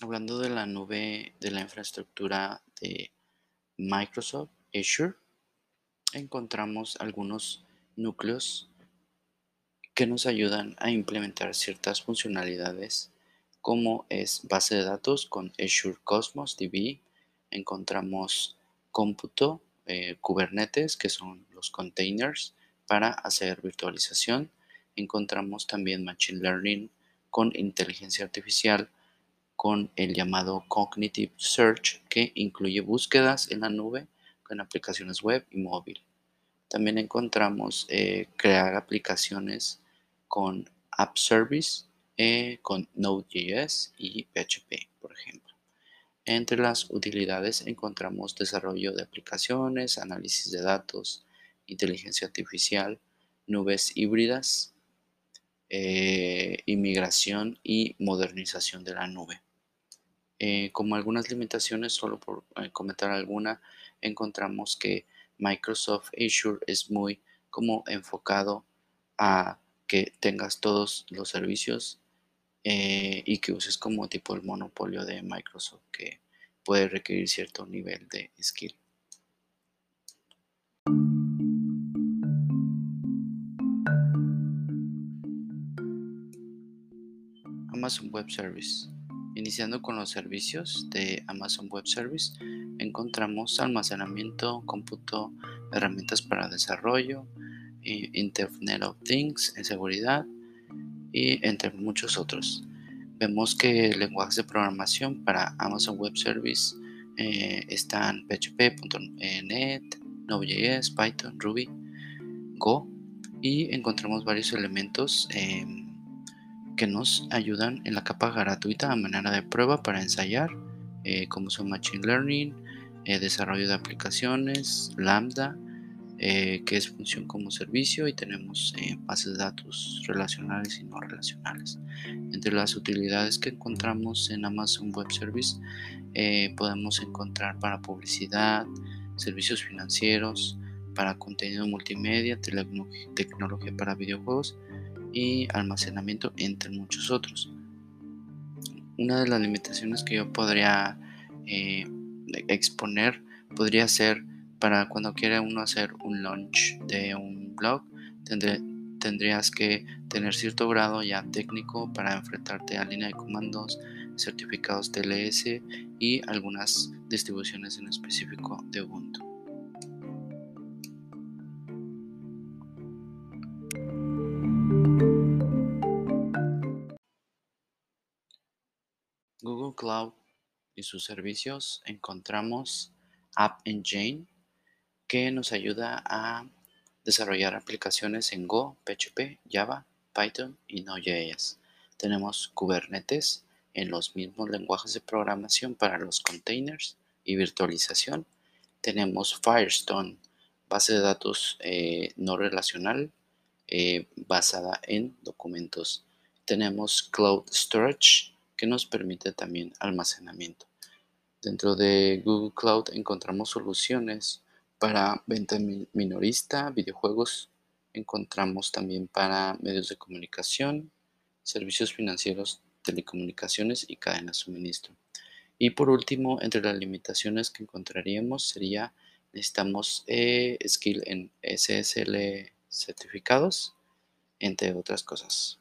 Hablando de la nube de la infraestructura de Microsoft Azure, encontramos algunos núcleos que nos ayudan a implementar ciertas funcionalidades como es base de datos con Azure Cosmos DB, encontramos cómputo, eh, Kubernetes, que son los containers para hacer virtualización, encontramos también Machine Learning con inteligencia artificial, con el llamado Cognitive Search, que incluye búsquedas en la nube con aplicaciones web y móvil. También encontramos eh, crear aplicaciones con App Service, eh, con Node.js y PHP, por ejemplo. Entre las utilidades encontramos desarrollo de aplicaciones, análisis de datos, inteligencia artificial, nubes híbridas, eh, inmigración y modernización de la nube. Eh, como algunas limitaciones, solo por eh, comentar alguna, encontramos que Microsoft Azure es muy como enfocado a que tengas todos los servicios eh, y que uses como tipo el monopolio de Microsoft que puede requerir cierto nivel de skill. Amazon Web Service. Iniciando con los servicios de Amazon Web Service, encontramos almacenamiento, cómputo, herramientas para desarrollo, Internet of Things en seguridad y entre muchos otros. Vemos que lenguajes de programación para Amazon Web Service eh, están PHP.NET, Node.js, Python, Ruby, Go y encontramos varios elementos em, que nos ayudan en la capa gratuita a manera de prueba para ensayar, eh, como son Machine Learning, eh, desarrollo de aplicaciones, Lambda, eh, que es función como servicio y tenemos bases de datos relacionales y no relacionales. Entre las utilidades que encontramos en Amazon Web Service podemos encontrar para publicidad, servicios financieros, para contenido multimedia, tecnología para videojuegos, y almacenamiento, entre muchos otros. Una de las limitaciones que yo podría eh, exponer podría ser para cuando quiera uno hacer un launch de un blog, tendrías que tener cierto grado ya técnico para enfrentarte a línea de comandos, certificados TLS y algunas distribuciones en específico de Ubuntu. Google Cloud y sus servicios encontramos App Engine que nos ayuda a desarrollar aplicaciones en Go, PHP, Java, Python y Node.js. Tenemos Kubernetes en los mismos lenguajes de programación para los containers y virtualización. Tenemos Firestone, base de datos eh, no relacional eh, basada en documentos. Tenemos Cloud Storage que nos permite también almacenamiento. Dentro de Google Cloud encontramos soluciones para venta minorista, videojuegos, encontramos también para medios de comunicación, servicios financieros, telecomunicaciones y cadenas de suministro. Y por último, entre las limitaciones que encontraríamos sería necesitamos eh, skill en SSL certificados, entre otras cosas.